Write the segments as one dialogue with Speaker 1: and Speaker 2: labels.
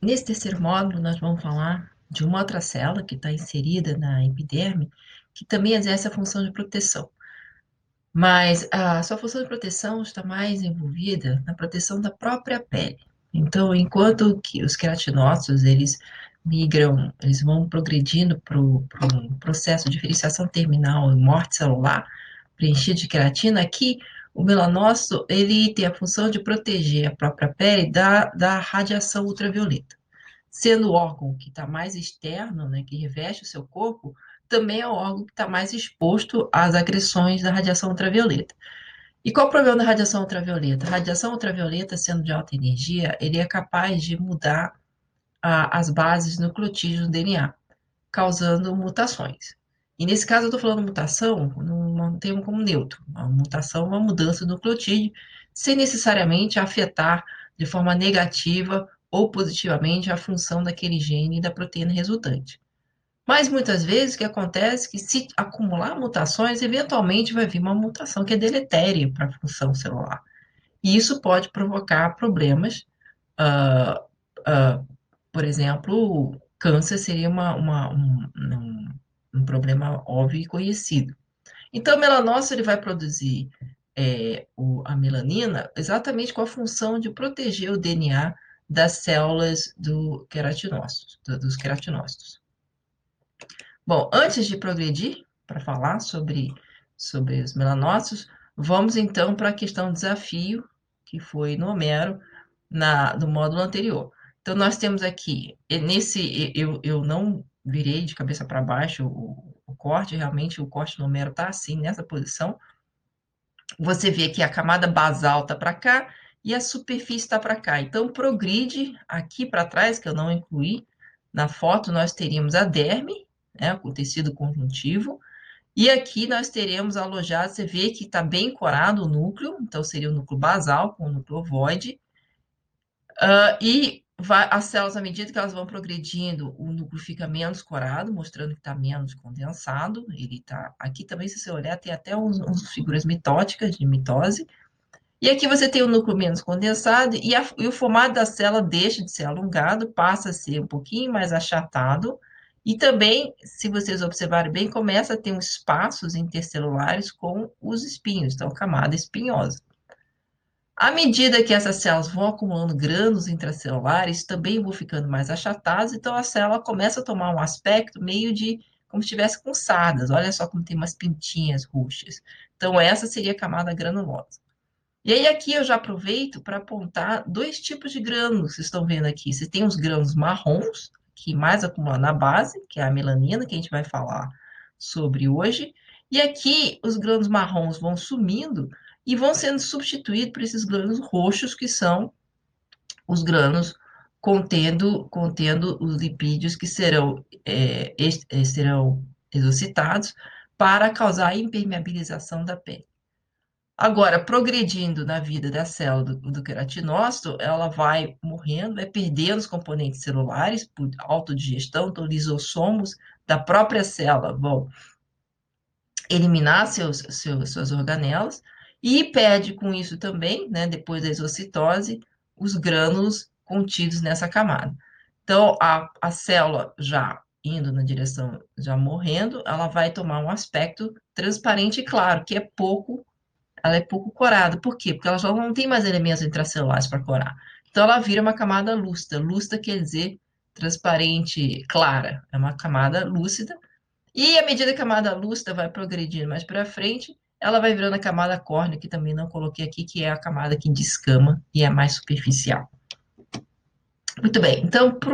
Speaker 1: nesse terceiro módulo, nós vamos falar de uma outra célula que está inserida na epiderme, que também exerce a função de proteção. Mas a sua função de proteção está mais envolvida na proteção da própria pele. Então, enquanto que os queratinócitos, eles migram, eles vão progredindo para um processo de diferenciação terminal e morte celular, preenchido de queratina, aqui o melanócito, ele tem a função de proteger a própria pele da, da radiação ultravioleta. Sendo o órgão que está mais externo, né, que reveste o seu corpo, também é o órgão que está mais exposto às agressões da radiação ultravioleta. E qual o problema da radiação ultravioleta? A radiação ultravioleta, sendo de alta energia, ele é capaz de mudar a, as bases nucleotídeos do DNA, causando mutações. E nesse caso, eu estou falando mutação, não, não temos como neutro. A mutação é uma mudança do nucleotídeo, sem necessariamente afetar de forma negativa ou positivamente a função daquele gene e da proteína resultante. Mas muitas vezes o que acontece é que se acumular mutações, eventualmente vai vir uma mutação que é deletéria para a função celular. E isso pode provocar problemas. Uh, uh, por exemplo, câncer seria uma, uma, um, um, um, problema óbvio e conhecido. Então, o melanócito ele vai produzir é, o, a melanina exatamente com a função de proteger o DNA das células do queratinócitos, do, dos queratinócitos. Bom, antes de progredir para falar sobre, sobre os melanócitos, vamos então para a questão desafio, que foi no Homero, na, no módulo anterior. Então, nós temos aqui, nesse, eu, eu não virei de cabeça para baixo o, o, corte, realmente o corte no está assim, nessa posição. Você vê que a camada basal está para cá e a superfície está para cá. Então, progride aqui para trás, que eu não incluí na foto, nós teríamos a derme, né, com tecido conjuntivo. E aqui nós teremos alojado, você vê que está bem corado o núcleo, então seria o núcleo basal com o núcleo ovoide. Uh, e vai, as células, à medida que elas vão progredindo, o núcleo fica menos corado, mostrando que está menos condensado. Ele tá aqui também, se você olhar, tem até uns, uns figuras mitóticas de mitose. E aqui você tem o núcleo menos condensado e, a, e o formato da célula deixa de ser alongado, passa a ser um pouquinho mais achatado e também, se vocês observarem bem, começa a ter uns espaços intercelulares com os espinhos, então camada espinhosa. À medida que essas células vão acumulando grânulos intracelulares, também vão ficando mais achatadas, então a célula começa a tomar um aspecto meio de como se estivesse com sardas. Olha só como tem umas pintinhas roxas. Então, essa seria a camada granulosa. E aí, aqui eu já aproveito para apontar dois tipos de grânulos que estão vendo aqui. Você tem os grânulos marrons, que mais acumula na base, que é a melanina, que a gente vai falar sobre hoje. E aqui os grãos marrons vão sumindo e vão sendo substituídos por esses grãos roxos, que são os grãos contendo, contendo os lipídios que serão, é, serão exocitados para causar a impermeabilização da pele. Agora, progredindo na vida da célula do, do queratinócito, ela vai morrendo, vai perdendo os componentes celulares por autodigestão, então lisossomos da própria célula vão eliminar seus, seus, suas organelas e perde com isso também, né, depois da exocitose, os grânulos contidos nessa camada. Então, a, a célula já indo na direção, já morrendo, ela vai tomar um aspecto transparente e claro, que é pouco ela é pouco corada. Por quê? Porque ela já não tem mais elementos intracelulares para corar. Então, ela vira uma camada lúcida. Lúcida quer dizer transparente, clara. É uma camada lúcida. E à medida que a camada lúcida vai progredindo mais para frente, ela vai virando a camada córnea, que também não coloquei aqui, que é a camada que descama e é mais superficial. Muito bem, então, para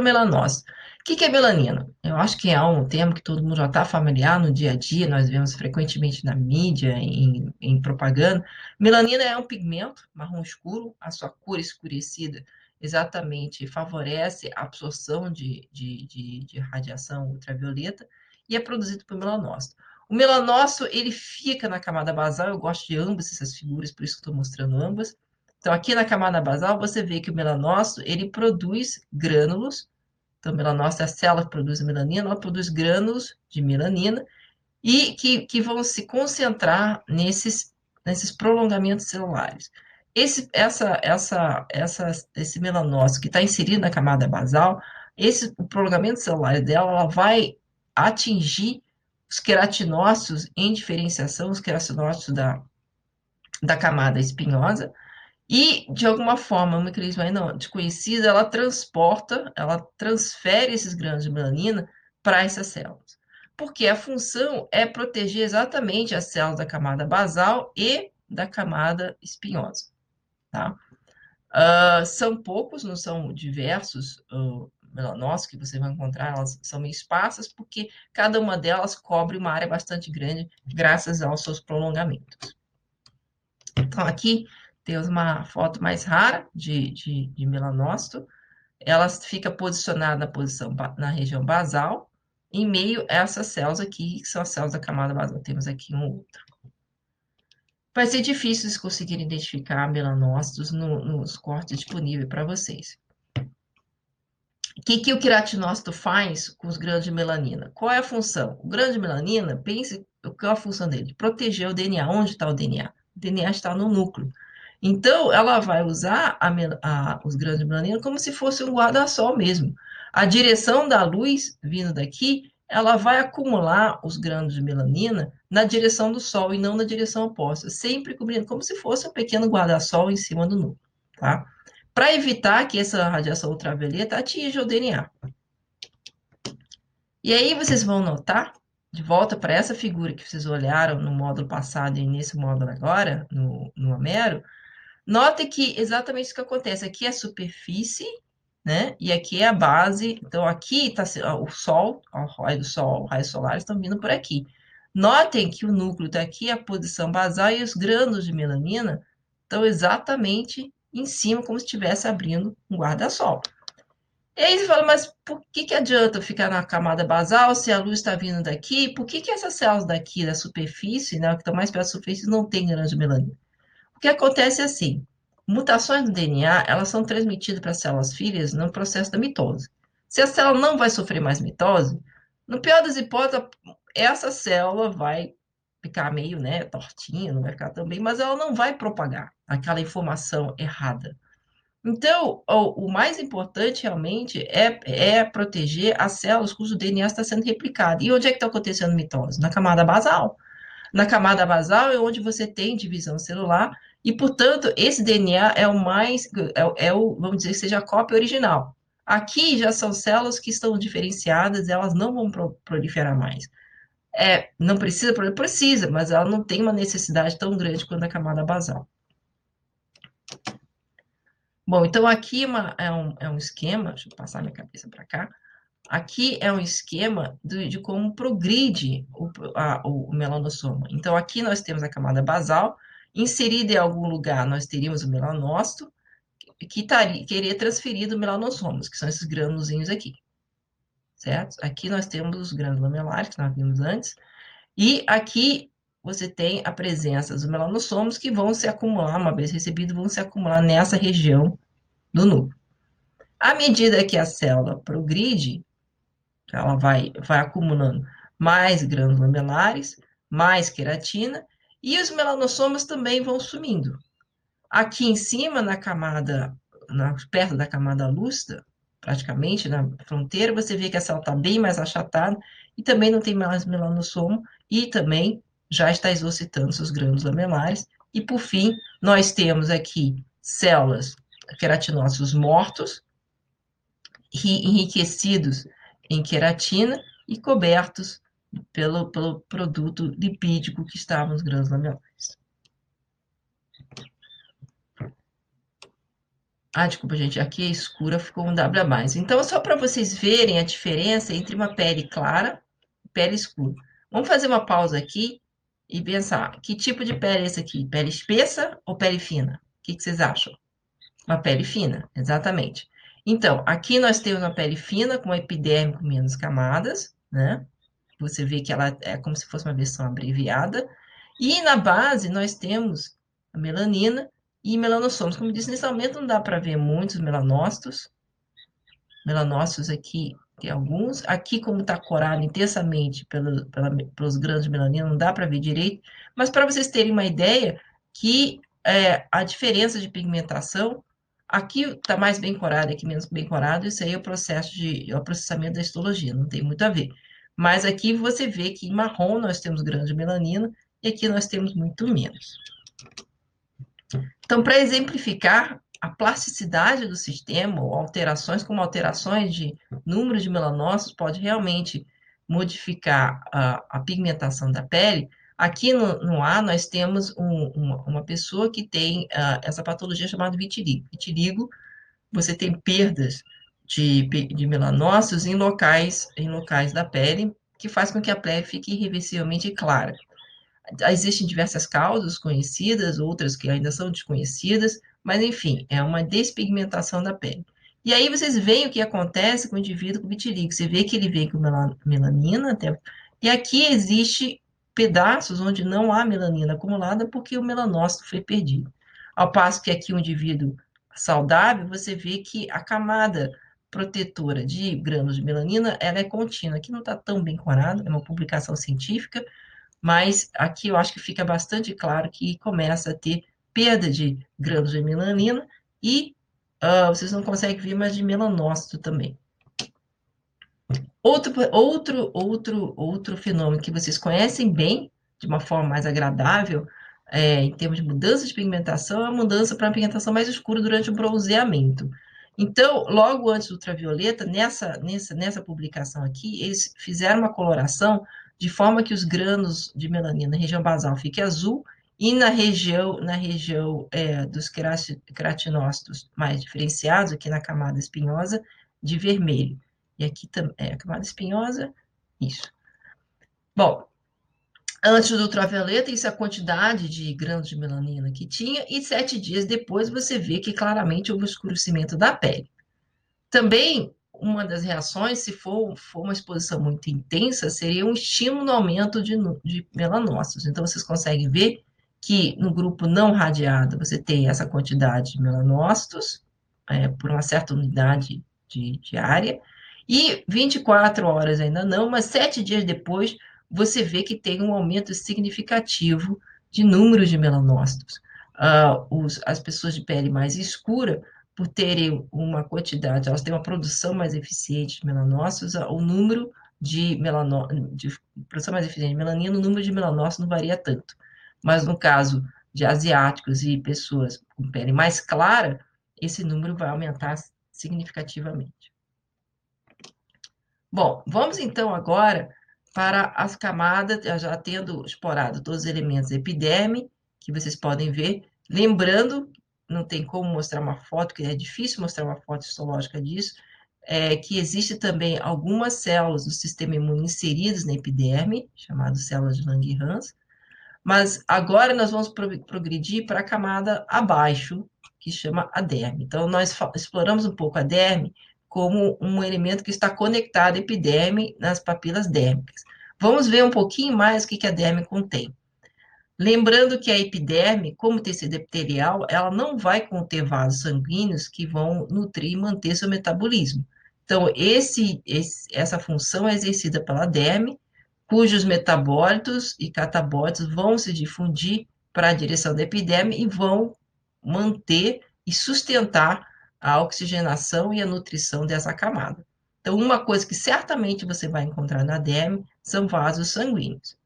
Speaker 1: o melanócito que, que é melanina? Eu acho que é um termo que todo mundo já está familiar no dia a dia, nós vemos frequentemente na mídia, em, em propaganda. Melanina é um pigmento marrom escuro, a sua cor escurecida exatamente favorece a absorção de, de, de, de radiação ultravioleta e é produzido por melanócito. O melanócito, ele fica na camada basal, eu gosto de ambas essas figuras, por isso que estou mostrando ambas. Então, aqui na camada basal, você vê que o melanócito, ele produz grânulos, então, melanócito é a célula que produz melanina, ela produz grânulos de melanina e que, que vão se concentrar nesses, nesses prolongamentos celulares. esse, essa, essa, essa, esse melanócito que está inserido na camada basal, esse, o prolongamento celular dela, ela vai atingir os queratinócitos em diferenciação, os queratinócitos da, da camada espinhosa, e, de alguma forma, uma mecanismo desconhecida, ela transporta, ela transfere esses grãos de melanina para essas células. Porque a função é proteger exatamente as células da camada basal e da camada espinhosa. Tá? Uh, são poucos, não são diversos uh, melanócitos que você vai encontrar, elas são meio esparsas, porque cada uma delas cobre uma área bastante grande, graças aos seus prolongamentos. Então, aqui temos uma foto mais rara de, de, de melanócito. Ela fica posicionada na posição na região basal, em meio a essas células aqui, que são as células da camada basal. Temos aqui um outro. Vai ser difícil vocês conseguirem identificar melanócitos no, nos cortes disponíveis para vocês. O que, que o queratinócito faz com os grãos de melanina? Qual é a função? O grão de melanina, pense qual é a função dele? Proteger o DNA. Onde está o DNA? O DNA está no núcleo. Então, ela vai usar a, a, os grãos de melanina como se fosse um guarda-sol mesmo. A direção da luz vindo daqui, ela vai acumular os grãos de melanina na direção do sol e não na direção oposta, sempre cobrindo como se fosse um pequeno guarda-sol em cima do núcleo, tá? Para evitar que essa radiação ultravioleta atinja o DNA. E aí vocês vão notar, de volta para essa figura que vocês olharam no módulo passado e nesse módulo agora, no, no Homero, Note que exatamente isso que acontece. Aqui é a superfície, né? E aqui é a base. Então, aqui está o Sol, o raio do Sol, os raios solares estão vindo por aqui. Notem que o núcleo está aqui, a posição basal, e os grânulos de melanina estão exatamente em cima, como se estivesse abrindo um guarda-sol. E aí você fala, mas por que, que adianta ficar na camada basal se a luz está vindo daqui? Por que, que essas células daqui da superfície, né, que estão mais perto da superfície, não têm grãos de melanina? O que acontece é assim, mutações no DNA, elas são transmitidas para as células filhas no processo da mitose. Se a célula não vai sofrer mais mitose, no pior das hipóteses, essa célula vai ficar meio, né, tortinha, não vai ficar tão bem, mas ela não vai propagar aquela informação errada. Então, o, o mais importante realmente é, é proteger as células cujo DNA está sendo replicado. E onde é que está acontecendo mitose? Na camada basal. Na camada basal é onde você tem divisão celular e, portanto, esse DNA é o mais, é, é o, vamos dizer, seja a cópia original. Aqui já são células que estão diferenciadas, elas não vão proliferar mais. É, não precisa, precisa, mas ela não tem uma necessidade tão grande quanto a camada basal. Bom, então aqui uma, é, um, é um esquema, deixa eu passar minha cabeça para cá. Aqui é um esquema de, de como progride o, a, o melanossoma. Então, aqui nós temos a camada basal, Inserida em algum lugar, nós teríamos o melanócito, que taria, queria transferir o melanossomos, que são esses grânulos aqui. Certo? Aqui nós temos os grânulos lamelares, que nós vimos antes, e aqui você tem a presença dos melanossomos que vão se acumular, uma vez recebidos, vão se acumular nessa região do núcleo. À medida que a célula progride, ela vai, vai acumulando mais grânulos lamelares, mais queratina, e os melanossomas também vão sumindo. Aqui em cima, na camada, na, perto da camada lúcida, praticamente na fronteira, você vê que a célula está bem mais achatada e também não tem mais melanossoma e também já está exocitando seus grânulos lamelares. E, por fim, nós temos aqui células queratinócitos mortos, enriquecidos em queratina e cobertos pelo, pelo produto lipídico que estava nos grãos lamelares. Ah, desculpa, gente, aqui é escura, ficou um W a mais. Então, só para vocês verem a diferença entre uma pele clara e pele escura. Vamos fazer uma pausa aqui e pensar, que tipo de pele é esse aqui? Pele espessa ou pele fina? O que, que vocês acham? Uma pele fina, exatamente. Então, aqui nós temos uma pele fina com epiderme com menos camadas, né? Você vê que ela é como se fosse uma versão abreviada. E na base nós temos a melanina e melanossomos. Como disse, nesse momento não dá para ver muitos melanócitos. Melanócitos aqui tem alguns. Aqui, como está corado intensamente pelo, pela, pelos grãos de melanina, não dá para ver direito. Mas para vocês terem uma ideia, que é, a diferença de pigmentação. Aqui está mais bem corado, aqui menos bem corado, isso aí é o processo de é o processamento da histologia, não tem muito a ver. Mas aqui você vê que em marrom nós temos grande melanina e aqui nós temos muito menos. Então, para exemplificar a plasticidade do sistema, ou alterações como alterações de número de melanócitos, pode realmente modificar a, a pigmentação da pele, aqui no, no A nós temos um, uma, uma, pessoa que tem uh, essa patologia chamada vitiligo. Vitiligo, você tem perdas de, de melanócitos em locais, em locais da pele, que faz com que a pele fique irreversivelmente clara. Existem diversas causas conhecidas, outras que ainda são desconhecidas, mas enfim, é uma despigmentação da pele. E aí vocês veem o que acontece com o indivíduo com vitiligo. Você vê que ele vem com melanina, até, e aqui existe pedaços onde não há melanina acumulada porque o melanócito foi perdido. Ao passo que aqui o indivíduo saudável, você vê que a camada protetora de grãos de melanina, ela é contínua. Aqui não está tão bem corado, é uma publicação científica, mas aqui eu acho que fica bastante claro que começa a ter perda de grãos de melanina e uh, vocês não conseguem ver, mas de melanócito também. Outro, outro, outro, outro fenômeno que vocês conhecem bem, de uma forma mais agradável, é, em termos de mudança de pigmentação, é a mudança para uma pigmentação mais escura durante o bronzeamento. Então, logo antes do ultravioleta, nessa, nessa, nessa publicação aqui, eles fizeram uma coloração de forma que os grãos de melanina na região basal fiquem azul e na região, na região é, dos queratinócitos mais diferenciados, aqui na camada espinhosa, de vermelho. E aqui também, é, a camada espinhosa, isso. Bom, antes do ultravioleta, isso é a quantidade de grãos de melanina que tinha, e sete dias depois você vê que claramente houve escurecimento da pele. Também, uma das reações, se for, for uma exposição muito intensa, seria um estímulo no aumento de, de melanócitos. Então, vocês conseguem ver que no grupo não radiado você tem essa quantidade de melanócitos é, por uma certa unidade de, de área, e 24 horas ainda não, mas sete dias depois você vê que tem um aumento significativo de número de melanócitos. Uh, os, as pessoas de pele mais escura, por terem uma quantidade, elas têm uma produção mais eficiente de melanócitos, o número de, melanó de produção mais eficiente de melanina, o número de melanócitos não varia tanto. Mas no caso de asiáticos e pessoas com pele mais clara, esse número vai aumentar significativamente. Bom, vamos então agora para as camadas, já tendo explorado todos os elementos da epiderme, que vocês podem ver, lembrando, não tem como mostrar uma foto, que é difícil mostrar uma foto histológica disso, é, que existe também algumas células do sistema imune inseridas na epiderme, chamadas células de Langerhans, mas agora nós vamos progredir para a camada abaixo, que chama a derme. Então, nós exploramos um pouco a derme como um elemento que está conectado à epiderme nas papilas dérmicas. Vamos ver um pouquinho mais o que a derme contém. Lembrando que a epiderme, como tecido epitelial, ela não vai conter vasos sanguíneos que vão nutrir e manter seu metabolismo. Então, esse, esse, essa função é exercida pela derme, cujos metabólitos e catabólitos vão se difundir para a direção da epiderme e vão manter e sustentar a oxigenação e a nutrição dessa camada. Então, uma coisa que certamente você vai encontrar na derme são vasos sanguíneos.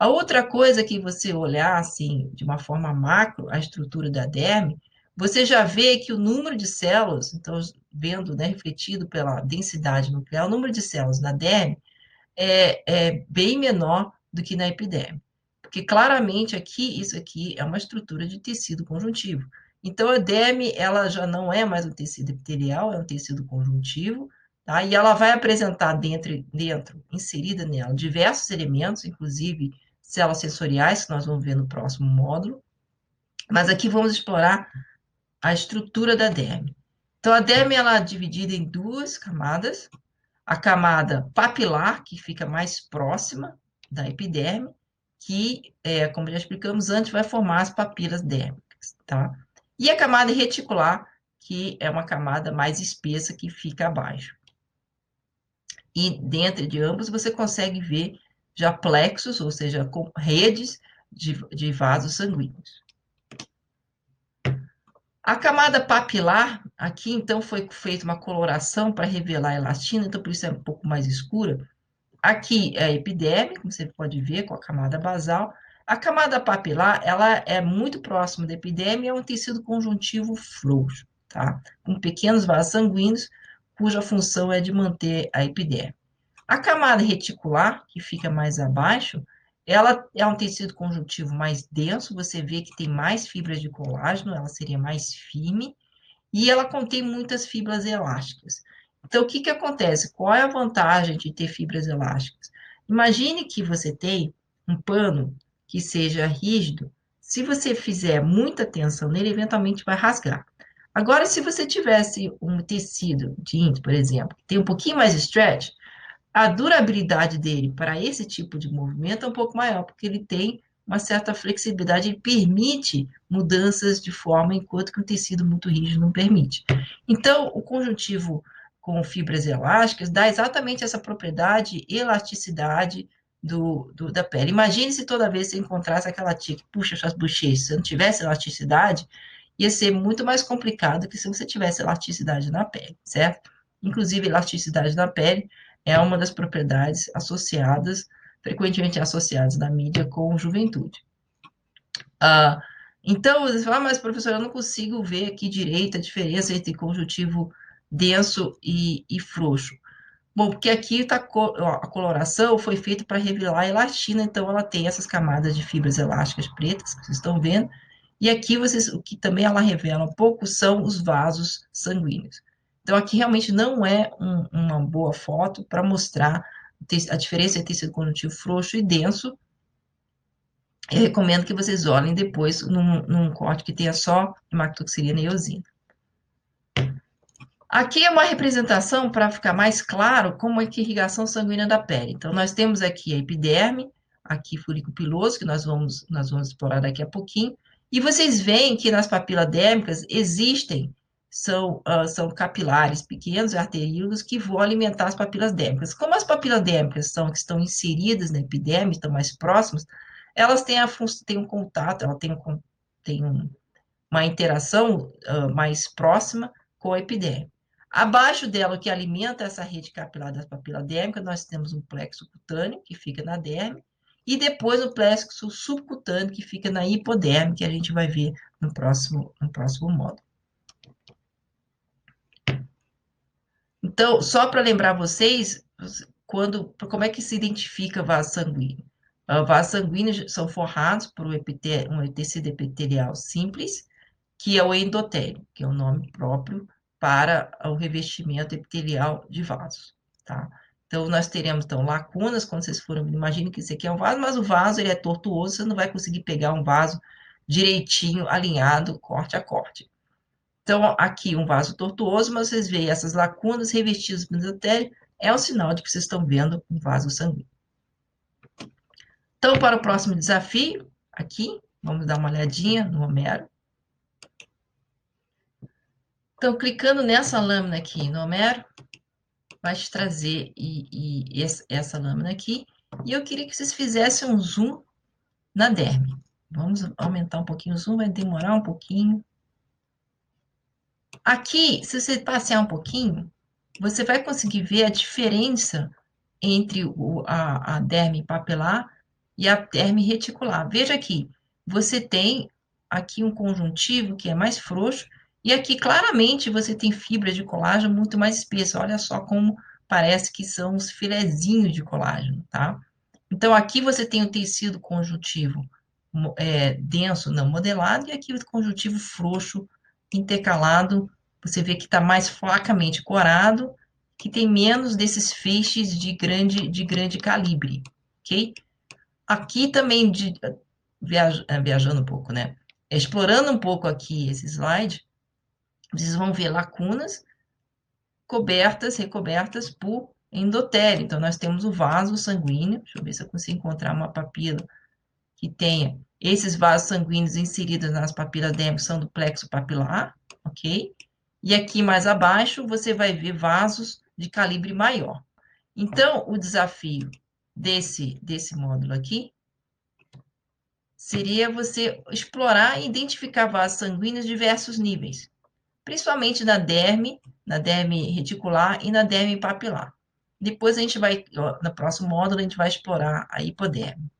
Speaker 1: A outra coisa que você olhar assim, de uma forma macro, a estrutura da derme, você já vê que o número de células, então, vendo, né, refletido pela densidade nuclear, o número de células na derme é, é bem menor do que na epiderme. Porque claramente aqui, isso aqui é uma estrutura de tecido conjuntivo. Então, a derme, ela já não é mais um tecido epitelial, é um tecido conjuntivo, tá? E ela vai apresentar dentro, dentro, inserida nela, diversos elementos, inclusive células sensoriais, que nós vamos ver no próximo módulo. Mas aqui vamos explorar a estrutura da derme. Então, a derme, ela é dividida em duas camadas, a camada papilar, que fica mais próxima da epiderme, que, é, como já explicamos antes, vai formar as papilas dérmicas, tá? E a camada reticular, que é uma camada mais espessa que fica abaixo. E dentro de ambos você consegue ver já plexos, ou seja, com redes de, de vasos sanguíneos. A camada papilar, aqui então foi feita uma coloração para revelar a elastina, então por isso é um pouco mais escura. Aqui é a epiderme, como você pode ver, com a camada basal. A camada papilar, ela é muito próxima da epiderme, é um tecido conjuntivo frouxo, tá? Com pequenos vasos sanguíneos, cuja função é de manter a epiderme. A camada reticular, que fica mais abaixo, ela é um tecido conjuntivo mais denso, você vê que tem mais fibras de colágeno, ela seria mais firme, e ela contém muitas fibras elásticas. Então, o que, que acontece? Qual é a vantagem de ter fibras elásticas? Imagine que você tem um pano que seja rígido, se você fizer muita tensão nele, eventualmente vai rasgar. Agora, se você tivesse um tecido jeans, por exemplo, que tem um pouquinho mais de stretch, a durabilidade dele para esse tipo de movimento é um pouco maior, porque ele tem uma certa flexibilidade e permite mudanças de forma, enquanto que um tecido muito rígido não permite. Então, o conjuntivo com fibras elásticas dá exatamente essa propriedade, elasticidade do, do, da pele. Imagine se toda vez você encontrasse aquela tia que puxa suas bochechas, se não tivesse elasticidade, ia ser muito mais complicado que se você tivesse elasticidade na pele, certo? Inclusive, elasticidade na pele é uma das propriedades associadas, frequentemente associadas na mídia com juventude. Ah, então, você fala, ah, mas professor, eu não consigo ver aqui direito a diferença entre conjuntivo denso e, e frouxo. Bom, porque aqui tá, a coloração foi feita para revelar a elastina, então ela tem essas camadas de fibras elásticas pretas, que vocês estão vendo, e aqui vocês, o que também ela revela um pouco são os vasos sanguíneos. Então, aqui realmente não é um, uma boa foto para mostrar a diferença entre tecido conjuntivo frouxo e denso. Eu recomendo que vocês olhem depois num, num corte que tenha só hematoxilina e eosina. Aqui é uma representação para ficar mais claro como é que a irrigação sanguínea da pele. Então, nós temos aqui a epiderme, aqui furico piloso, que nós vamos, nós vamos explorar daqui a pouquinho, e vocês veem que nas papilas dérmicas existem são, uh, são capilares pequenos, arteríolos, que vão alimentar as papilas dérmicas. Como as papilas dérmicas são que estão inseridas na epiderme, estão mais próximas, elas têm, a, têm um contato, têm, um, um, uma interação uh, mais próxima com a epiderme. Abaixo dela, que alimenta essa rede capilar das papilas dérmicas, nós temos um plexo cutâneo, que fica na derme, e depois o plexo subcutâneo, que fica na hipoderme, que a gente vai ver no próximo, no próximo módulo. Então, só para lembrar vocês, quando, como é que se identifica vaso sanguíneo? Uh, vasos sanguíneos são forrados por um, um tecido epitelial simples, que é o endotélio, que é o nome próprio para o revestimento epitelial de vasos, tá? Então, nós teremos, então, lacunas, quando vocês forem, imagine que isso aqui é um vaso, mas o vaso, ele é tortuoso, você não vai conseguir pegar um vaso direitinho, alinhado, corte a corte. Então, aqui um vaso tortuoso, mas vocês veem essas lacunas revestidas de endotélio, é um sinal de que vocês estão vendo um vaso sanguíneo. Então, para o próximo desafio, aqui, vamos dar uma olhadinha no Homero. Então, clicando nessa lâmina aqui no Homero, vai te trazer e, e essa lâmina aqui, e eu queria que vocês fizessem um zoom na derme. Vamos aumentar um pouquinho o zoom, vai demorar um pouquinho. Aqui, se você passear um pouquinho, você vai conseguir ver a diferença entre o, a, a derme papilar e a derme reticular. Veja aqui, você tem aqui um conjuntivo que é mais frouxo, e aqui claramente você tem fibras de colágeno muito mais espessas. Olha só como parece que são os filezinhos de colágeno, tá? Então, aqui você tem o tecido conjuntivo é, denso, não modelado, e aqui o conjuntivo frouxo, intercalado, você vê que está mais flacamente corado, que tem menos desses feixes de grande, de grande calibre, ok? Aqui também, de, é, viajando um pouco, né? Explorando um pouco aqui esse slide, vocês vão ver lacunas cobertas, recobertas por endotélio. Então, nós temos o vaso sanguíneo, deixa eu ver se eu consigo encontrar uma papila que tenha esses vasos sanguíneos inseridos nas papilas dérmicas são do plexo papilar, ok? E aqui mais abaixo você vai ver vasos de calibre maior. Então, o desafio desse, desse módulo aqui seria você explorar e identificar vasos sanguíneos de diversos níveis, principalmente na derme, na derme reticular e na derme papilar. Depois a gente vai, no próximo módulo, a gente vai explorar a hipoderme.